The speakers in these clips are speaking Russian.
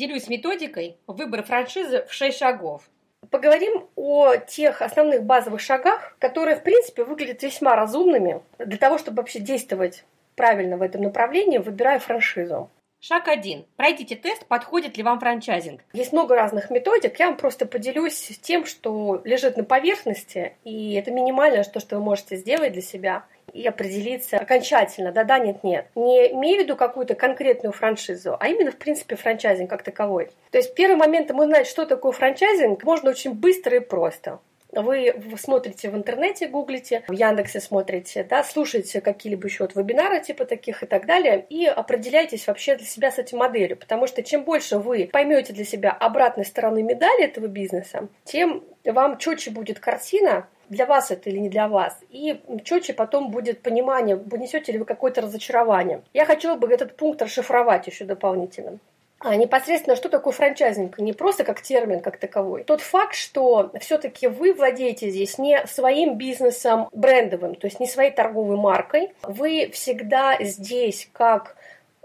Делюсь методикой выбора франшизы в 6 шагов. Поговорим о тех основных базовых шагах, которые, в принципе, выглядят весьма разумными для того, чтобы вообще действовать правильно в этом направлении, выбирая франшизу. Шаг один. Пройдите тест, подходит ли вам франчайзинг. Есть много разных методик. Я вам просто поделюсь тем, что лежит на поверхности, и это минимальное, то, что вы можете сделать для себя и определиться окончательно, да-да, нет-нет. Не имея в виду какую-то конкретную франшизу, а именно, в принципе, франчайзинг как таковой. То есть первый момент узнать, что такое франчайзинг, можно очень быстро и просто. Вы смотрите в интернете, гуглите, в Яндексе смотрите, да, слушаете какие-либо еще вот вебинары типа таких и так далее, и определяйтесь вообще для себя с этой моделью, потому что чем больше вы поймете для себя обратной стороны медали этого бизнеса, тем вам четче будет картина, для вас это или не для вас. И четче потом будет понимание, понесете ли вы какое-то разочарование. Я хотела бы этот пункт расшифровать еще дополнительно а непосредственно, что такое франчайзинг, не просто как термин, как таковой. Тот факт, что все-таки вы владеете здесь не своим бизнесом брендовым, то есть не своей торговой маркой, вы всегда здесь как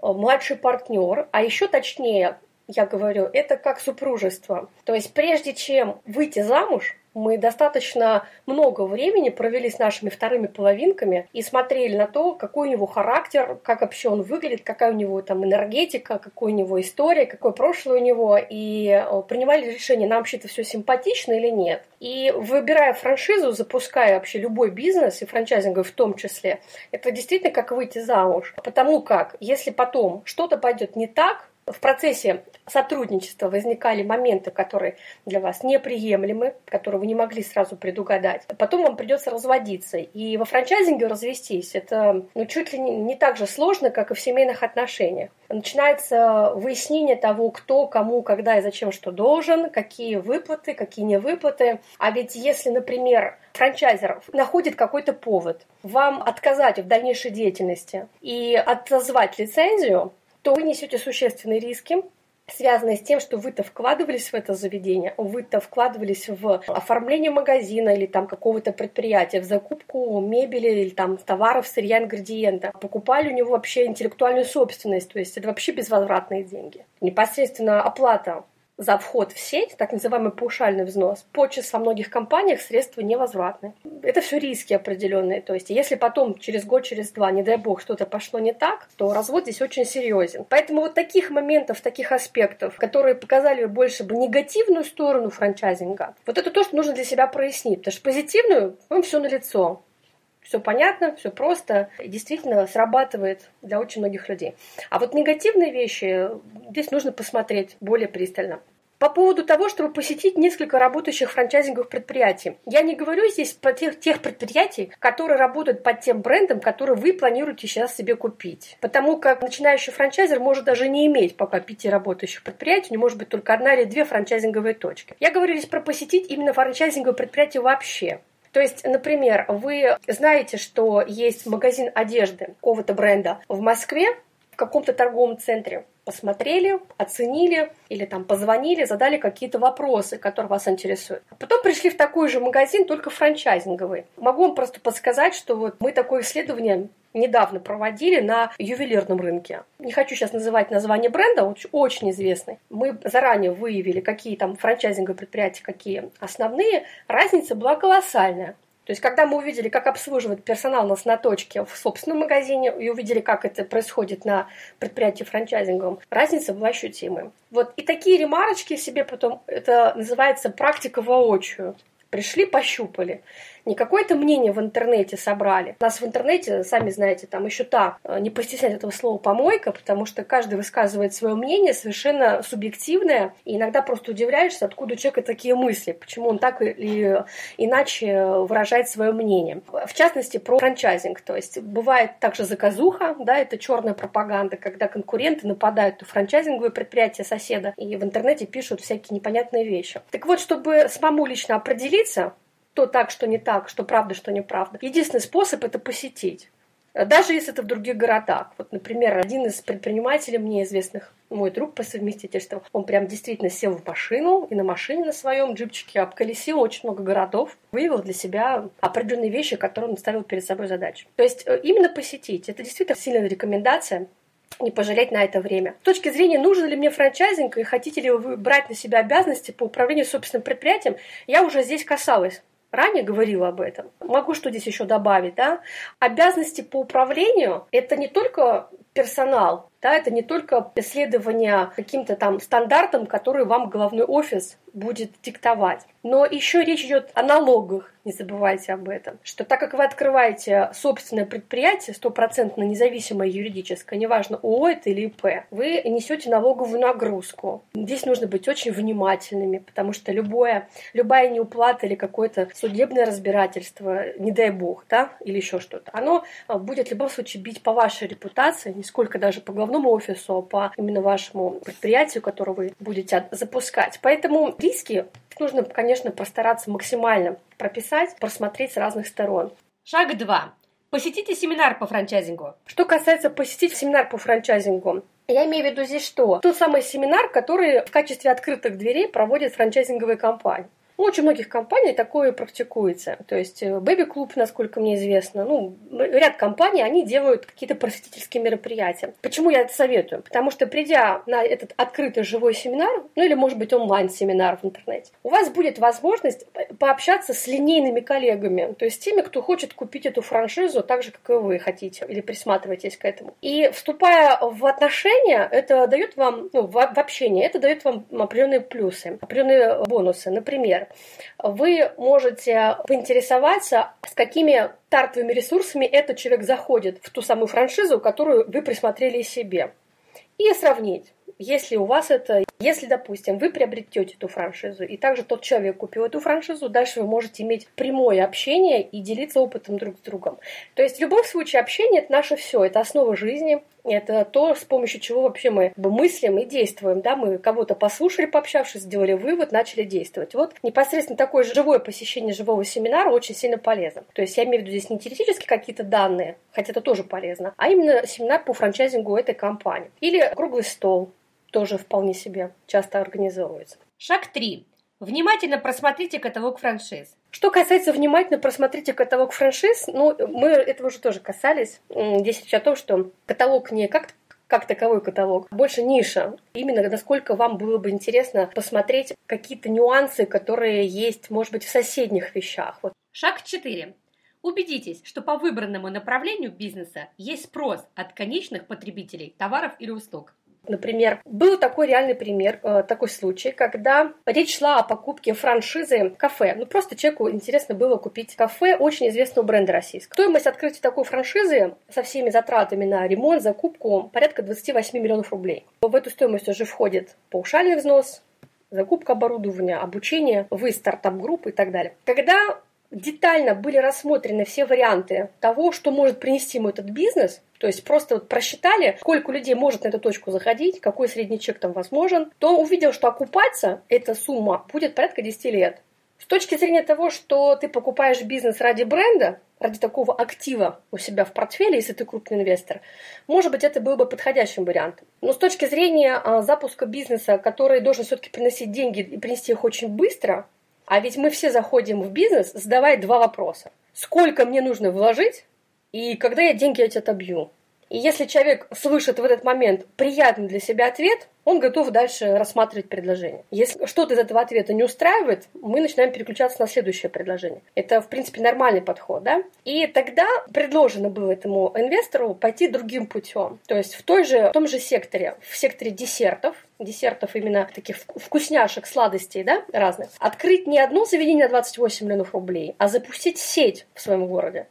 э, младший партнер, а еще точнее, я говорю, это как супружество. То есть прежде чем выйти замуж, мы достаточно много времени провели с нашими вторыми половинками и смотрели на то, какой у него характер, как вообще он выглядит, какая у него там энергетика, какой у него история, какое прошлое у него, и э, принимали решение, нам вообще это все симпатично или нет. И выбирая франшизу, запуская вообще любой бизнес, и франчайзинговый в том числе, это действительно как выйти замуж. Потому как, если потом что-то пойдет не так, в процессе сотрудничества возникали моменты, которые для вас неприемлемы, которые вы не могли сразу предугадать. Потом вам придется разводиться. И во франчайзинге развестись это ну, чуть ли не, так же сложно, как и в семейных отношениях. Начинается выяснение того, кто, кому, когда и зачем что должен, какие выплаты, какие не выплаты. А ведь если, например, франчайзер находит какой-то повод вам отказать в дальнейшей деятельности и отозвать лицензию, то вы несете существенные риски, связанные с тем, что вы-то вкладывались в это заведение, вы-то вкладывались в оформление магазина или там какого-то предприятия, в закупку мебели или там товаров, сырья, ингредиента. Покупали у него вообще интеллектуальную собственность, то есть это вообще безвозвратные деньги. Непосредственно оплата за вход в сеть, так называемый паушальный взнос, подчас во многих компаниях средства невозвратны. Это все риски определенные. То есть, если потом через год, через два, не дай бог, что-то пошло не так, то развод здесь очень серьезен. Поэтому вот таких моментов, таких аспектов, которые показали больше бы негативную сторону франчайзинга, вот это то, что нужно для себя прояснить. Потому что позитивную, вам все на лицо все понятно, все просто, и действительно срабатывает для очень многих людей. А вот негативные вещи здесь нужно посмотреть более пристально. По поводу того, чтобы посетить несколько работающих франчайзинговых предприятий. Я не говорю здесь про тех, тех предприятий, которые работают под тем брендом, который вы планируете сейчас себе купить. Потому как начинающий франчайзер может даже не иметь пока пяти работающих предприятий, не может быть только одна или две франчайзинговые точки. Я говорю здесь про посетить именно франчайзинговые предприятия вообще. То есть, например, вы знаете, что есть магазин одежды какого-то бренда в Москве, в каком-то торговом центре посмотрели, оценили или там позвонили, задали какие-то вопросы, которые вас интересуют. Потом пришли в такой же магазин, только франчайзинговый. Могу вам просто подсказать, что вот мы такое исследование недавно проводили на ювелирном рынке. Не хочу сейчас называть название бренда, очень, очень известный. Мы заранее выявили, какие там франчайзинговые предприятия, какие основные. Разница была колоссальная. То есть, когда мы увидели, как обслуживает персонал нас на точке в собственном магазине, и увидели, как это происходит на предприятии франчайзинговом, разница была ощутимой. Вот и такие ремарочки себе потом, это называется практика воочию. Пришли, пощупали не какое-то мнение в интернете собрали. Нас в интернете, сами знаете, там еще та, э, не постеснять этого слова помойка, потому что каждый высказывает свое мнение совершенно субъективное, и иногда просто удивляешься, откуда у человека такие мысли, почему он так или иначе выражает свое мнение. В частности, про франчайзинг. То есть бывает также заказуха, да, это черная пропаганда, когда конкуренты нападают на франчайзинговые предприятия соседа и в интернете пишут всякие непонятные вещи. Так вот, чтобы самому лично определиться, что так, что не так, что правда, что неправда. Единственный способ это посетить. Даже если это в других городах. Вот, например, один из предпринимателей мне известных, мой друг по совместительству, он прям действительно сел в машину и на машине на своем джипчике обколесил очень много городов, выявил для себя определенные вещи, которые он ставил перед собой задачу. То есть э, именно посетить. Это действительно сильная рекомендация. не пожалеть на это время. С точки зрения, нужен ли мне франчайзинг и хотите ли вы брать на себя обязанности по управлению собственным предприятием, я уже здесь касалась ранее говорила об этом. Могу что здесь еще добавить, да? Обязанности по управлению – это не только персонал, да, это не только исследование каким-то там стандартам, которые вам головной офис будет диктовать. Но еще речь идет о налогах, не забывайте об этом. Что так как вы открываете собственное предприятие, стопроцентно независимое юридическое, неважно, ООО это или ИП, вы несете налоговую нагрузку. Здесь нужно быть очень внимательными, потому что любое, любая неуплата или какое-то судебное разбирательство, не дай бог, да, или еще что-то, оно а, будет в любом случае бить по вашей репутации, сколько даже по головному офису, а по именно вашему предприятию, которое вы будете запускать. Поэтому риски нужно, конечно, постараться максимально прописать, просмотреть с разных сторон. Шаг 2. Посетите семинар по франчайзингу. Что касается посетить семинар по франчайзингу, я имею в виду здесь что? Тот самый семинар, который в качестве открытых дверей проводят франчайзинговые компании. У очень многих компаний такое практикуется. То есть э, Baby Club, насколько мне известно, ну, ряд компаний, они делают какие-то просветительские мероприятия. Почему я это советую? Потому что придя на этот открытый живой семинар, ну или, может быть, онлайн-семинар в интернете, у вас будет возможность пообщаться с линейными коллегами, то есть теми, кто хочет купить эту франшизу так же, как и вы хотите, или присматриваетесь к этому. И вступая в отношения, это дает вам, ну, в общение, это дает вам определенные плюсы, определенные бонусы. Например, вы можете поинтересоваться, с какими стартовыми ресурсами этот человек заходит в ту самую франшизу, которую вы присмотрели себе. И сравнить если у вас это, если, допустим, вы приобретете эту франшизу, и также тот человек купил эту франшизу, дальше вы можете иметь прямое общение и делиться опытом друг с другом. То есть в любом случае общение это наше все, это основа жизни, это то, с помощью чего вообще мы мыслим и действуем. Да? Мы кого-то послушали, пообщавшись, сделали вывод, начали действовать. Вот непосредственно такое живое посещение живого семинара очень сильно полезно. То есть я имею в виду здесь не теоретически какие-то данные, хотя это тоже полезно, а именно семинар по франчайзингу этой компании. Или круглый стол, тоже вполне себе часто организовывается. Шаг 3. Внимательно просмотрите каталог франшиз. Что касается внимательно просмотрите каталог франшиз, ну, мы этого уже тоже касались. Здесь речь о том, что каталог не как как таковой каталог, больше ниша. Именно насколько вам было бы интересно посмотреть какие-то нюансы, которые есть, может быть, в соседних вещах. Вот. Шаг 4. Убедитесь, что по выбранному направлению бизнеса есть спрос от конечных потребителей товаров или услуг. Например, был такой реальный пример, э, такой случай, когда речь шла о покупке франшизы кафе. Ну, просто человеку интересно было купить кафе очень известного бренда российского. Стоимость открытия такой франшизы со всеми затратами на ремонт, закупку порядка 28 миллионов рублей. В эту стоимость уже входит паушальный взнос, закупка оборудования, обучение, вы стартап-группы и так далее. Когда детально были рассмотрены все варианты того, что может принести ему этот бизнес, то есть просто вот просчитали, сколько людей может на эту точку заходить, какой средний чек там возможен, то увидел, что окупаться эта сумма будет порядка 10 лет. С точки зрения того, что ты покупаешь бизнес ради бренда, ради такого актива у себя в портфеле, если ты крупный инвестор, может быть, это был бы подходящим вариантом. Но с точки зрения а, запуска бизнеса, который должен все-таки приносить деньги и принести их очень быстро, а ведь мы все заходим в бизнес, задавая два вопроса. Сколько мне нужно вложить и когда я деньги эти отобью? И если человек слышит в этот момент приятный для себя ответ, он готов дальше рассматривать предложение. Если что-то из этого ответа не устраивает, мы начинаем переключаться на следующее предложение. Это, в принципе, нормальный подход, да? И тогда предложено было этому инвестору пойти другим путем. То есть в, той же, в том же секторе, в секторе десертов, десертов именно таких вкусняшек, сладостей, да, разных, открыть не одно заведение на 28 миллионов рублей, а запустить сеть в своем городе.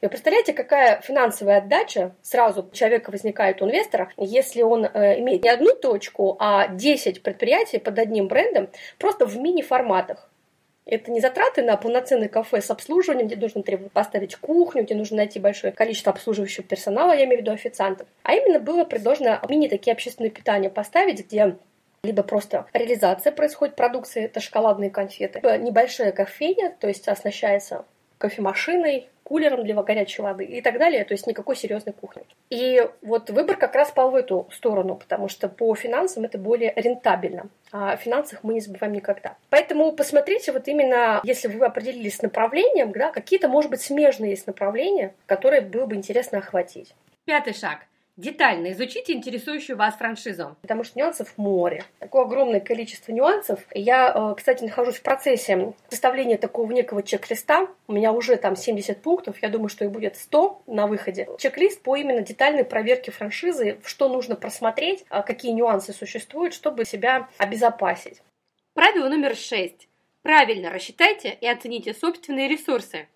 Вы представляете, какая финансовая отдача сразу у человека возникает у инвестора, если он э, имеет не одну точку, а 10 предприятий под одним брендом просто в мини-форматах. Это не затраты на полноценный кафе с обслуживанием, где нужно поставить кухню, где нужно найти большое количество обслуживающего персонала, я имею в виду официантов. А именно было предложено мини такие общественные питания поставить, где либо просто реализация происходит продукции, это шоколадные конфеты, небольшая кофейня, то есть оснащается кофемашиной, кулером для горячей воды и так далее, то есть никакой серьезной кухни. И вот выбор как раз пал в эту сторону, потому что по финансам это более рентабельно. А о финансах мы не забываем никогда. Поэтому посмотрите вот именно, если вы определились с направлением, да, какие-то, может быть, смежные есть направления, которые было бы интересно охватить. Пятый шаг. Детально изучите интересующую вас франшизу. Потому что нюансов море. Такое огромное количество нюансов. Я, э, кстати, нахожусь в процессе составления такого некого чек-листа. У меня уже там 70 пунктов. Я думаю, что их будет 100 на выходе. Чек-лист по именно детальной проверке франшизы, что нужно просмотреть, а какие нюансы существуют, чтобы себя обезопасить. Правило номер шесть. Правильно рассчитайте и оцените собственные ресурсы.